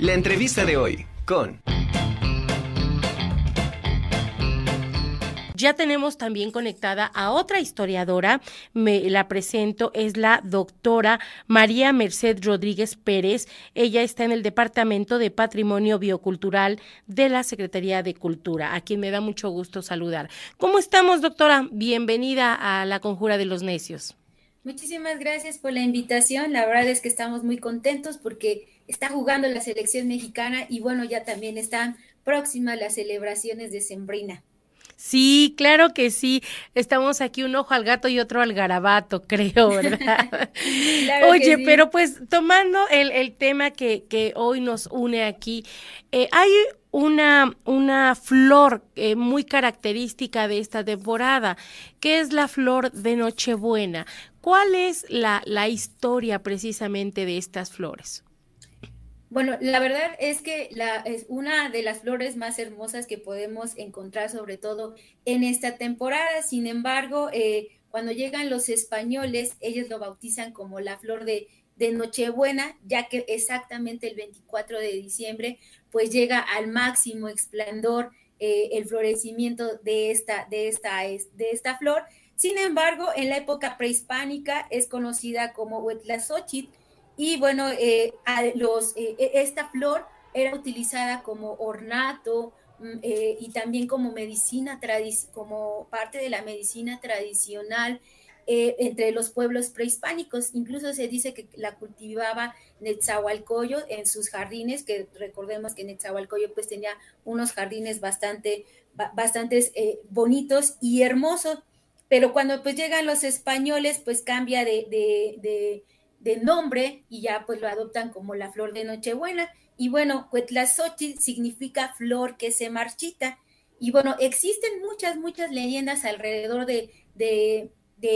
La entrevista de hoy con... Ya tenemos también conectada a otra historiadora, me la presento, es la doctora María Merced Rodríguez Pérez. Ella está en el Departamento de Patrimonio Biocultural de la Secretaría de Cultura, a quien me da mucho gusto saludar. ¿Cómo estamos, doctora? Bienvenida a la Conjura de los Necios. Muchísimas gracias por la invitación. La verdad es que estamos muy contentos porque está jugando la selección mexicana y bueno, ya también están próximas las celebraciones de Sembrina. Sí, claro que sí. Estamos aquí un ojo al gato y otro al garabato, creo, ¿verdad? Oye, pero pues tomando el, el tema que, que, hoy nos une aquí, eh, hay una, una flor eh, muy característica de esta temporada, que es la flor de Nochebuena. ¿Cuál es la, la historia precisamente de estas flores? Bueno, la verdad es que es una de las flores más hermosas que podemos encontrar, sobre todo en esta temporada. Sin embargo, eh, cuando llegan los españoles, ellos lo bautizan como la flor de, de Nochebuena, ya que exactamente el 24 de diciembre, pues llega al máximo esplendor eh, el florecimiento de esta, de, esta, de esta flor. Sin embargo, en la época prehispánica es conocida como Huetlazochitl, y bueno, eh, eh, e, esta flor era utilizada como ornato mm, eh, y también como medicina, como parte de la medicina tradicional entre los pueblos prehispánicos. Incluso se dice que la cultivaba Netzahualcoyo en sus jardines, que recordemos que Netzahualcoyo pues tenía unos jardines bastante, bonitos y hermosos. Pero cuando pues llegan los españoles, pues cambia de nombre y ya pues lo adoptan como la flor de Nochebuena. Y bueno, Cuetlazochitl significa flor que se marchita. Y bueno, existen muchas, muchas leyendas alrededor de, de,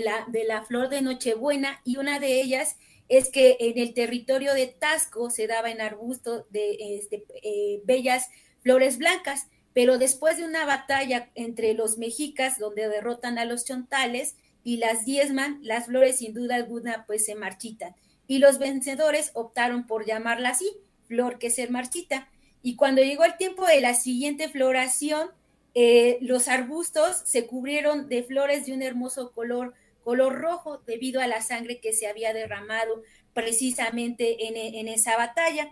la, de la flor de Nochebuena y una de ellas es que en el territorio de Tasco se daba en arbusto de este, eh, bellas flores blancas, pero después de una batalla entre los mexicas donde derrotan a los chontales, y las diezman, las flores sin duda alguna pues se marchitan. Y los vencedores optaron por llamarla así, flor que se marchita. Y cuando llegó el tiempo de la siguiente floración, eh, los arbustos se cubrieron de flores de un hermoso color, color rojo, debido a la sangre que se había derramado precisamente en, esa batalla.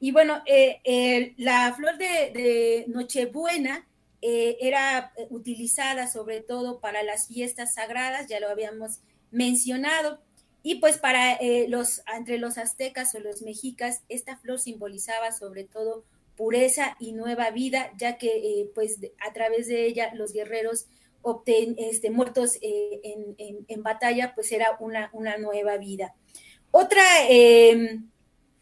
Y bueno, eh, la flor de, de Nochebuena eh, era eh, utilizada sobre todo para las fiestas sagradas, ya lo habíamos mencionado, y pues para eh, los, entre los aztecas o los mexicas, esta flor simbolizaba sobre todo pureza y nueva vida, ya que pues a través de ella los guerreros este, muertos en, en, batalla, pues era una, una nueva vida. Otra, em,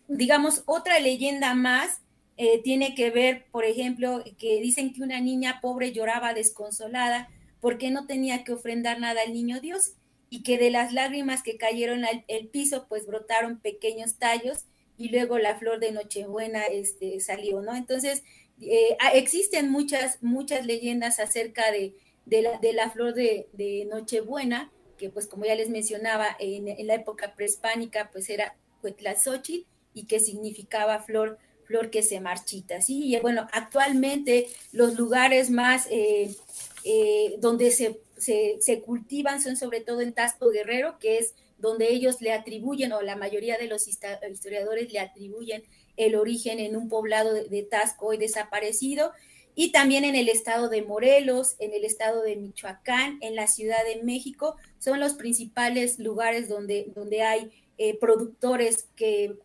digamos, otra leyenda más eh, tiene que ver, por ejemplo, que dicen que una niña pobre lloraba desconsolada porque no tenía que ofrendar nada al niño Dios y que de las lágrimas que cayeron al piso, pues brotaron pequeños tallos y luego la flor de Nochebuena este, salió, ¿no? Entonces, eh, existen muchas, muchas leyendas acerca de, de, la, flor de, Nochebuena, que pues como ya les mencionaba, en, la época prehispánica, pues era Huetlazochitl y que significaba flor flor que se marchita, ¿sí? Y bueno, actualmente los lugares más eh, eh, donde se, se, cultivan son sobre todo en Tasco Guerrero, que es donde ellos le atribuyen, o la mayoría de los historiadores le atribuyen el origen en un poblado de, de Tasco hoy desaparecido, y también en el estado de Morelos, en el estado de Michoacán, en la Ciudad de México, son los principales lugares donde, donde hay eh, productores que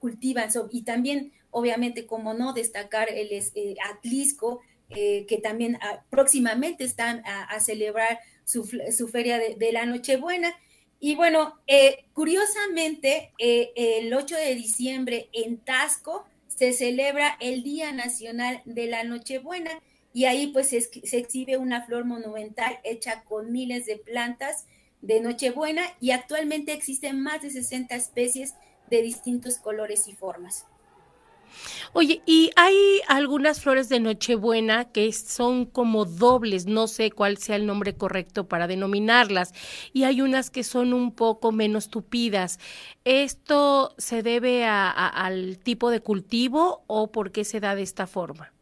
cultivan, y también obviamente, como no, destacar el eh, Atlisco, eh, que también ah, próximamente están a, celebrar su, feria de, la Nochebuena. Y bueno, eh, curiosamente, el 8 de diciembre en Tasco se celebra el Día Nacional de la Nochebuena y ahí pues se, se exhibe una flor monumental hecha con miles de plantas de Nochebuena y actualmente existen más de 60 especies de distintos colores y formas. Oye, y hay algunas flores de Nochebuena que son como dobles, no sé cuál sea el nombre correcto para denominarlas, y hay unas que son un poco menos tupidas. ¿Esto se debe al tipo de cultivo o por qué se da de esta forma?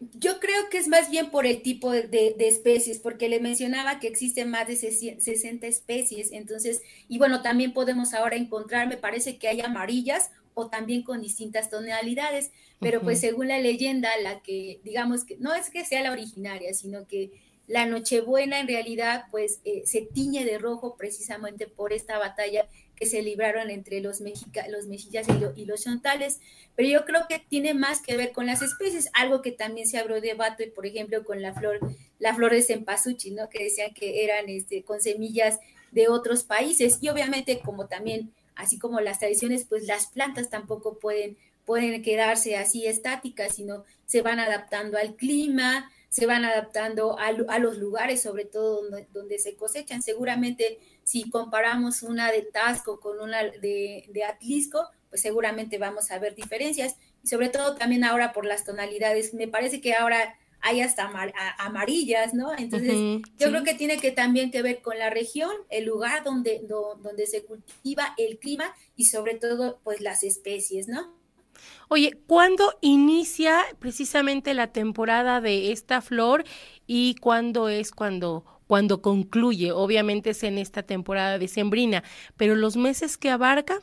Yo creo que es más bien por el tipo de, especies, porque le mencionaba que existen más de 60 especies, entonces, y bueno, también podemos ahora encontrar, me parece que hay amarillas o también con distintas tonalidades, pero pues según la leyenda, la que digamos que no es que sea la originaria, sino que la Nochebuena en realidad pues eh, se tiñe de rojo precisamente por esta batalla que se libraron entre los, mexica, los mexicas y, los chontales, pero yo creo que tiene más que ver con las especies, algo que también se abrió debate, por ejemplo, con la flor, la flor de cempasúchil, ¿no? Que decían que eran este, con semillas de otros países, y obviamente como también, así como las tradiciones, pues las plantas tampoco pueden, pueden quedarse así estáticas, sino se van adaptando al clima, se van adaptando a, los lugares, sobre todo donde, se cosechan. Seguramente si comparamos una de Tasco con una de, de, Atlisco, pues seguramente vamos a ver diferencias. Y sobre todo también ahora por las tonalidades. Me parece que ahora hay hasta amarillas, ¿no? Entonces, yo creo que tiene que también que ver con la región, el lugar donde, donde se cultiva, el clima y sobre todo, pues las especies, ¿no? Oye, ¿cuándo inicia precisamente la temporada de esta flor y cuándo es cuando cuando concluye? Obviamente es en esta temporada de sembrina, pero los meses que abarca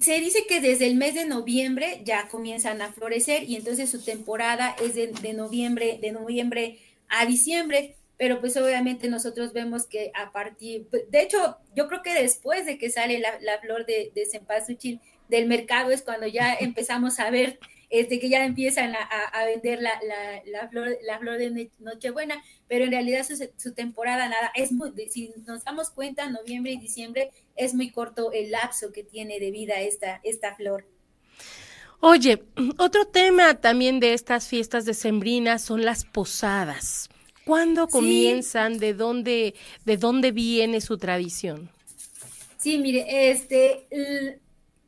se dice que desde el mes de noviembre ya comienzan a florecer y entonces su temporada es de, noviembre, de noviembre a diciembre, pero pues obviamente nosotros vemos que a partir, de hecho, yo creo que después de que sale la, flor de, de cempasúchil, del mercado es cuando ya empezamos a ver este, que ya empiezan a, vender la, la, flor, la flor de Nochebuena, pero en realidad su, temporada nada, es muy, si nos damos cuenta, noviembre y diciembre es muy corto el lapso que tiene de vida esta, esta flor. Oye, otro tema también de estas fiestas decembrinas son las posadas. ¿Cuándo comienzan? ¿De dónde, de dónde viene su tradición? Sí, mire, este,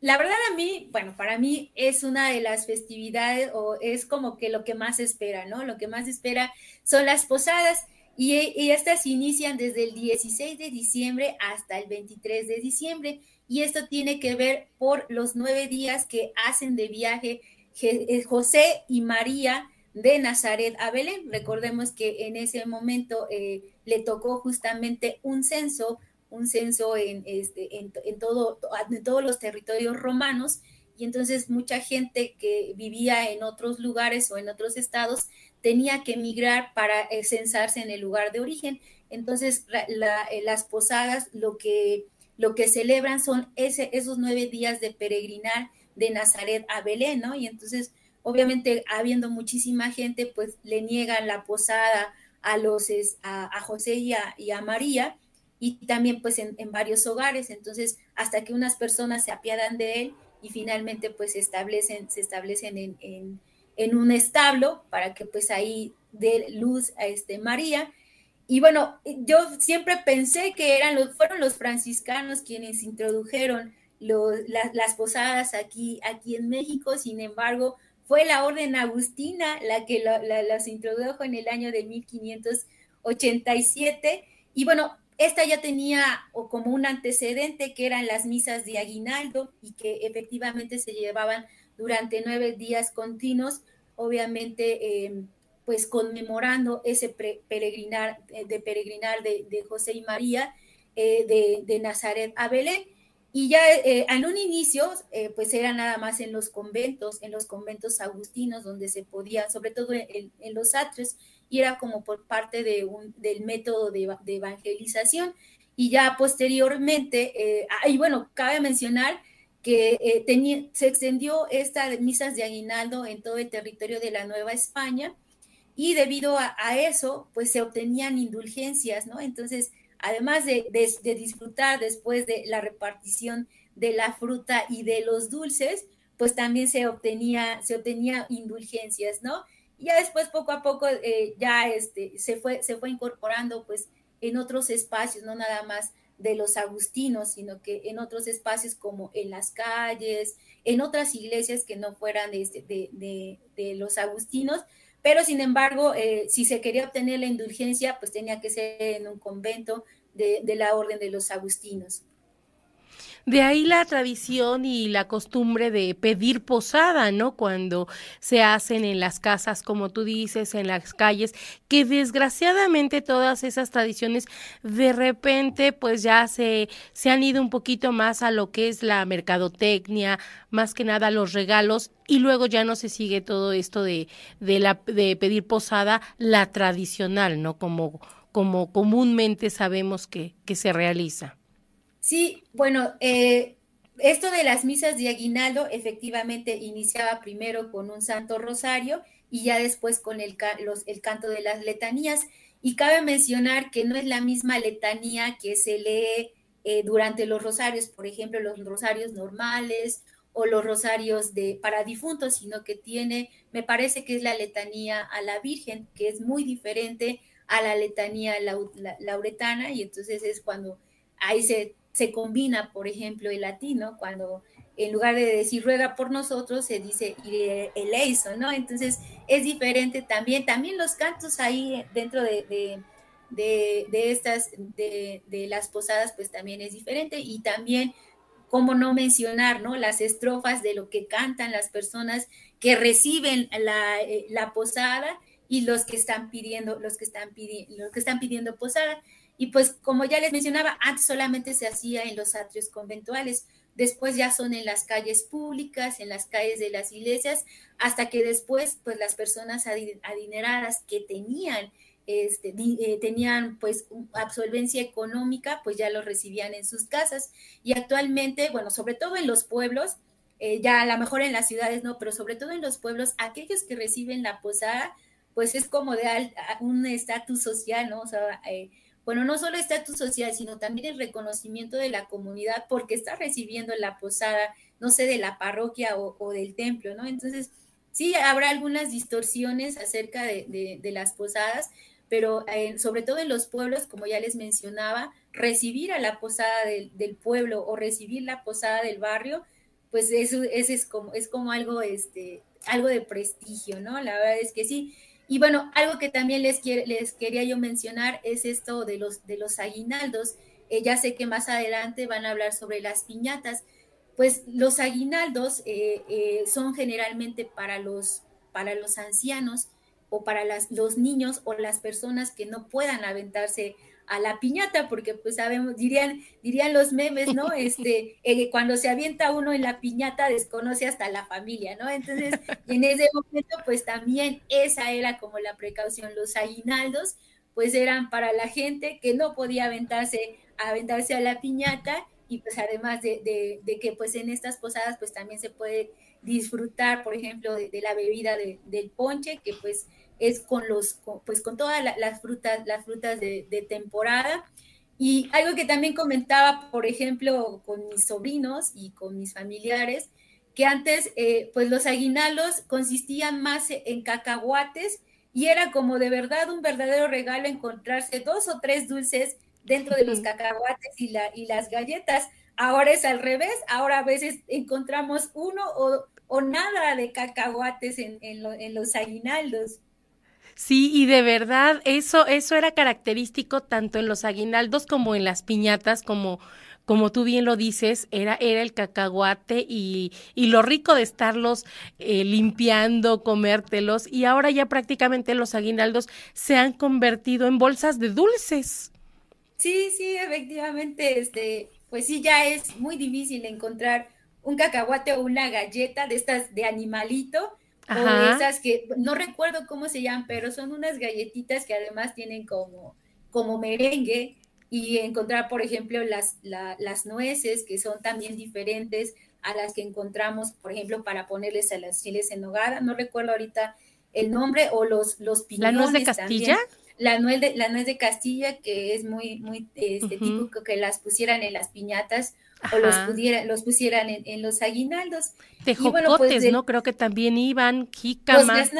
la verdad a mí, bueno, para mí es una de las festividades o es como que lo que más espera, ¿no? Lo que más espera son las posadas y, estas inician desde el 16 de diciembre hasta el 23 de diciembre y esto tiene que ver por los nueve días que hacen de viaje eh, José y María de Nazaret a Belén. Recordemos que en ese momento eh, le tocó justamente un censo un censo en, este, en, todo, en todos los territorios romanos y entonces mucha gente que vivía en otros lugares o en otros estados tenía que emigrar para censarse en el lugar de origen. Entonces eh, las posadas lo que, lo que celebran son esos nueve días de peregrinar de Nazaret a Belén, ¿no? Y entonces, obviamente, habiendo muchísima gente, pues le niegan la posada a los a, José y a María, y también pues en, varios hogares, entonces hasta que unas personas se apiadan de él y finalmente pues se establecen, se establecen en, en, un establo para que pues ahí dé luz a este María. Y bueno, yo siempre pensé que eran los, fueron los franciscanos quienes introdujeron las posadas aquí, aquí en México, sin embargo, fue la orden agustina la que las introdujo en el año de 1587. Y bueno, esta ya tenía o como un antecedente que eran las misas de aguinaldo y que efectivamente se llevaban durante nueve días continuos, obviamente em, pues conmemorando ese peregrinar, eh, de peregrinar de, José y María eh, de, Nazaret a Belén. Y ya eh, en un inicio, pues era nada más en los conventos, en los conventos agustinos, donde se podía, sobre todo en, en los atrios, y era como por parte de del método de, evangelización. Y ya posteriormente, eh, y bueno, cabe mencionar que eh, se extendió esta misas de aguinaldo en todo el territorio de la Nueva España y debido a, eso, pues se obtenían indulgencias, ¿no? Entonces, además de, de, disfrutar después de la repartición de la fruta y de los dulces, pues también se obtenía, se obtenía indulgencias, ¿no? Ya después poco a poco eh, ya este, se, fue, se fue incorporando pues en otros espacios, no nada más de los agustinos, sino que en otros espacios como en las calles, en otras iglesias que no fueran de, de, los agustinos, pero sin embargo, eh, si se quería obtener la indulgencia, pues tenía que ser en un convento de, la orden de los agustinos. De ahí la tradición y la costumbre de pedir posada, ¿no? Cuando se hacen en las casas, como tú dices, en las calles, que desgraciadamente todas esas tradiciones de repente pues ya se, se han ido un poquito más a lo que es la mercadotecnia, más que nada los regalos y luego ya no se sigue todo esto de, de, la, de pedir posada, la tradicional, ¿no? Como, como comúnmente sabemos que, que se realiza. Sí, bueno, eh, esto de las misas de aguinaldo efectivamente iniciaba primero con un santo rosario y ya después con el, el canto de las letanías. Y cabe mencionar que no es la misma letanía que se lee eh, durante los rosarios, por ejemplo, los rosarios normales o los rosarios de para difuntos, sino que tiene, me parece que es la letanía a la Virgen, que es muy diferente a la letanía lauretana, y entonces es cuando ahí se se combina, por ejemplo, el latino, cuando en lugar de decir ruega por nosotros, se dice el eso, ¿no? Entonces es diferente también, también los cantos ahí dentro de, de, estas, de, las posadas, pues también es diferente y también, como no mencionar, ¿no? Las estrofas de lo que cantan las personas que reciben la, eh, la posada y los que están pidiendo, los que están pidiendo, los que están pidiendo posada. Y pues como ya les mencionaba, antes solamente se hacía en los atrios conventuales, después ya son en las calles públicas, en las calles de las iglesias, hasta que después pues las personas adineradas que tenían este, eh, tenían pues absolvencia económica, pues ya lo recibían en sus casas. Y actualmente, bueno, sobre todo en los pueblos, eh, ya a lo mejor en las ciudades no, pero sobre todo en los pueblos, aquellos que reciben la posada, pues es como de un estatus social, ¿no? O sea, eh, bueno, no solo estatus social, sino también el reconocimiento de la comunidad porque está recibiendo la posada, no sé, de la parroquia o, del templo, ¿no? Entonces, sí, habrá algunas distorsiones acerca de, las posadas, pero eh, sobre todo en los pueblos, como ya les mencionaba, recibir a la posada del, pueblo o recibir la posada del barrio, pues eso, es, como, es como algo, este, algo de prestigio, ¿no? La verdad es que sí. Y bueno, algo que también les, quería yo mencionar es esto de los, de los aguinaldos. Eh, ya sé que más adelante van a hablar sobre las piñatas. Pues los aguinaldos eh, eh, son generalmente para los, para los ancianos o para los niños o las personas que no puedan aventarse a la piñata, porque pues sabemos, dirían, dirían los memes, ¿no? Este, eh, cuando se avienta uno en la piñata desconoce hasta la familia, ¿no? Entonces, en ese momento, pues también esa era como la precaución, los aguinaldos, pues eran para la gente que no podía aventarse, aventarse a la piñata y pues además de, de, que pues en estas posadas pues también se puede disfrutar, por ejemplo, de, la bebida del ponche, que pues es con los, pues con todas las frutas, las frutas de, temporada. Y algo que también comentaba, por ejemplo, con mis sobrinos y con mis familiares, que antes, eh, pues los aguinaldos consistían más en cacahuates y era como de verdad un verdadero regalo encontrarse dos o tres dulces dentro de los cacahuates y, la, y las galletas. Ahora es al revés, ahora a veces encontramos uno o, o nada de cacahuates en, en los aguinaldos. Sí, y de verdad, eso, eso era característico tanto en los aguinaldos como en las piñatas, como, como tú bien lo dices, era, era el cacahuate y, y lo rico de estarlos eh, limpiando, comértelos, y ahora ya prácticamente los aguinaldos se han convertido en bolsas de dulces. Sí, sí, efectivamente, este, pues sí, ya es muy difícil encontrar un cacahuate o una galleta de estas de animalito o esas que no recuerdo cómo se llaman, pero son unas galletitas que además tienen como, como merengue y encontrar, por ejemplo, las, las nueces que son también diferentes a las que encontramos, por ejemplo, para ponerles a las chiles en nogada. No recuerdo ahorita el nombre o los, los piñones. ¿La nuez de Castilla? la nuez de, la nuez de Castilla, que es muy, muy este, típico que las pusieran en las piñatas o los, pudiera, los pusieran en, los aguinaldos. Tejocotes, pues, ¿no? Creo que también iban, jícama. Los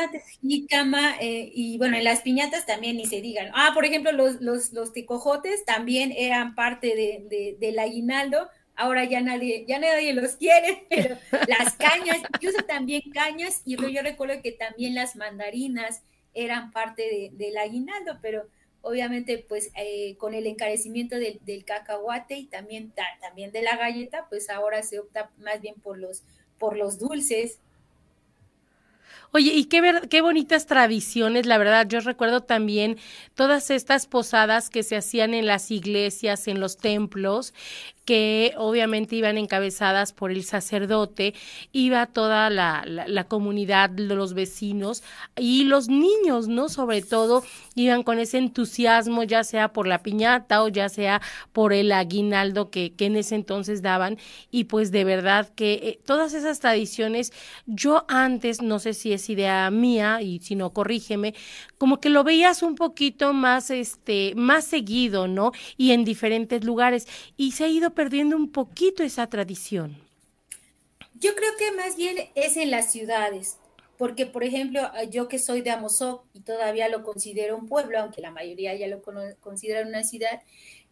jícama, eh, y bueno, en las piñatas también ni se digan. Ah, por ejemplo, los, los, los tecojotes también eran parte de, del aguinaldo, ahora ya nadie, ya nadie los quiere, pero las cañas, incluso también cañas, y yo recuerdo que también las mandarinas eran parte del aguinaldo, pero obviamente pues eh, con el encarecimiento del, cacahuate y también, también de la galleta, pues ahora se opta más bien por los, por los dulces. Oye, y qué, qué bonitas tradiciones, la verdad, yo recuerdo también todas estas posadas que se hacían en las iglesias, en los templos, que obviamente iban encabezadas por el sacerdote, iba toda la, la, comunidad los vecinos y los niños, ¿no? Sobre todo iban con ese entusiasmo, ya sea por la piñata o ya sea por el aguinaldo que, que en ese entonces daban. Y pues de verdad que eh, todas esas tradiciones, yo antes, no sé si es idea mía y si no, corrígeme, como que lo veías un poquito más, este, más seguido, ¿no? Y en diferentes lugares. Y se ha ido perdiendo un poquito esa tradición. Yo creo que más bien es en las ciudades, porque por ejemplo, yo que soy de Amozoc y todavía lo considero un pueblo, aunque la mayoría ya lo consideran una ciudad,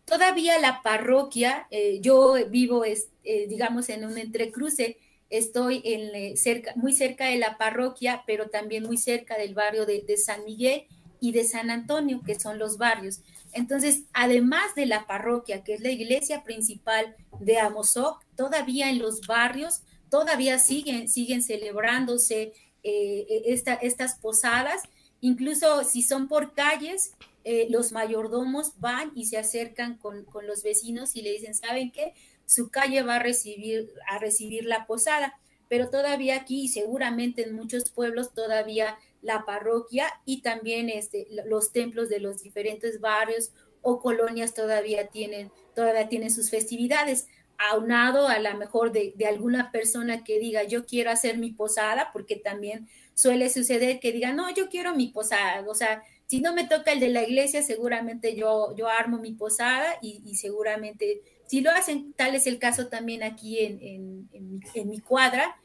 todavía la parroquia, eh, yo vivo, es, eh, digamos, en un entrecruce, estoy eh, muy cerca de la parroquia, pero también muy cerca del barrio de, de San Miguel y de San Antonio, que son los barrios. Entonces, además de la parroquia, que es la iglesia principal de Amozoc, todavía en los barrios, todavía siguen, siguen celebrándose eh, e, estas posadas. Incluso si son por calles, eh, los mayordomos van y se acercan con, con, los vecinos y le dicen, ¿saben qué? Su calle va a recibir, a recibir la posada. Pero todavía aquí, seguramente en muchos pueblos, todavía la parroquia y también este, los templos de los diferentes barrios o colonias todavía tienen, todavía tienen sus festividades, aunado a la mejor de, alguna persona que diga yo quiero hacer mi posada, porque también suele suceder que diga no, yo quiero mi posada, o sea, si no me toca el de la iglesia, seguramente yo, yo armo mi posada y, seguramente si lo hacen, tal es el caso también aquí en, en mi cuadra.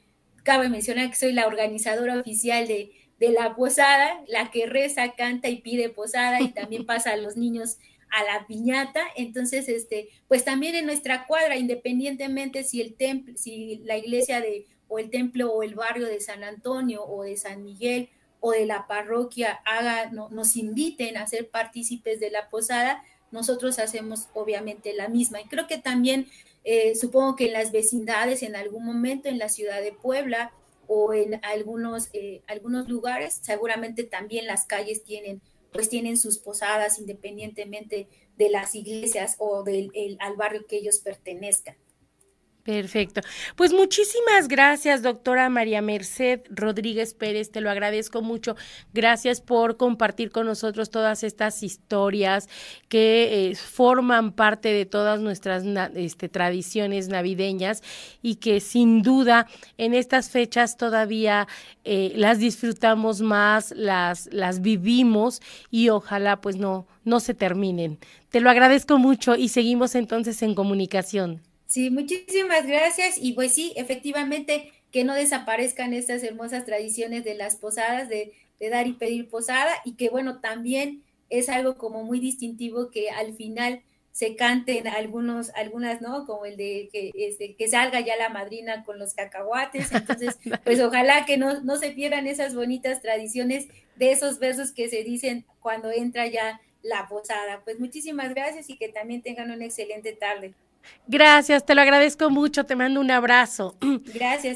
Cabe mencionar que soy la organizadora oficial de, de la posada, la que reza, canta y pide posada y también pasa a los niños a la piñata. Entonces, este, pues también en nuestra cuadra, independientemente si el templo, si la iglesia de o el templo o el barrio de San Antonio o de San Miguel o de la parroquia haga, nos inviten a ser partícipes de la posada, nosotros hacemos obviamente la misma. Y creo que también, eh, supongo que en las vecindades, en algún momento en la ciudad de Puebla, o en algunos, eh, algunos lugares, seguramente también las calles tienen, pues tienen sus posadas independientemente de las iglesias o del al barrio que ellos pertenezcan. Perfecto. Pues muchísimas gracias, doctora María Merced Rodríguez Pérez, te lo agradezco mucho. Gracias por compartir con nosotros todas estas historias que eh, forman parte de todas nuestras este, tradiciones navideñas y que sin duda en estas fechas todavía eh, las disfrutamos más, las, las vivimos y ojalá pues no, no se terminen. Te lo agradezco mucho y seguimos entonces en comunicación. Sí, muchísimas gracias. Y pues sí, efectivamente, que no desaparezcan estas hermosas tradiciones de las posadas, de, dar y pedir posada, y que bueno, también es algo como muy distintivo que al final se canten algunos, algunas, ¿no? Como el de que, este, que salga ya la madrina con los cacahuates. Entonces, pues ojalá que no, no se pierdan esas bonitas tradiciones de esos versos que se dicen cuando entra ya la posada. Pues muchísimas gracias y que también tengan una excelente tarde. Gracias, te lo agradezco mucho, te mando un abrazo. Gracias.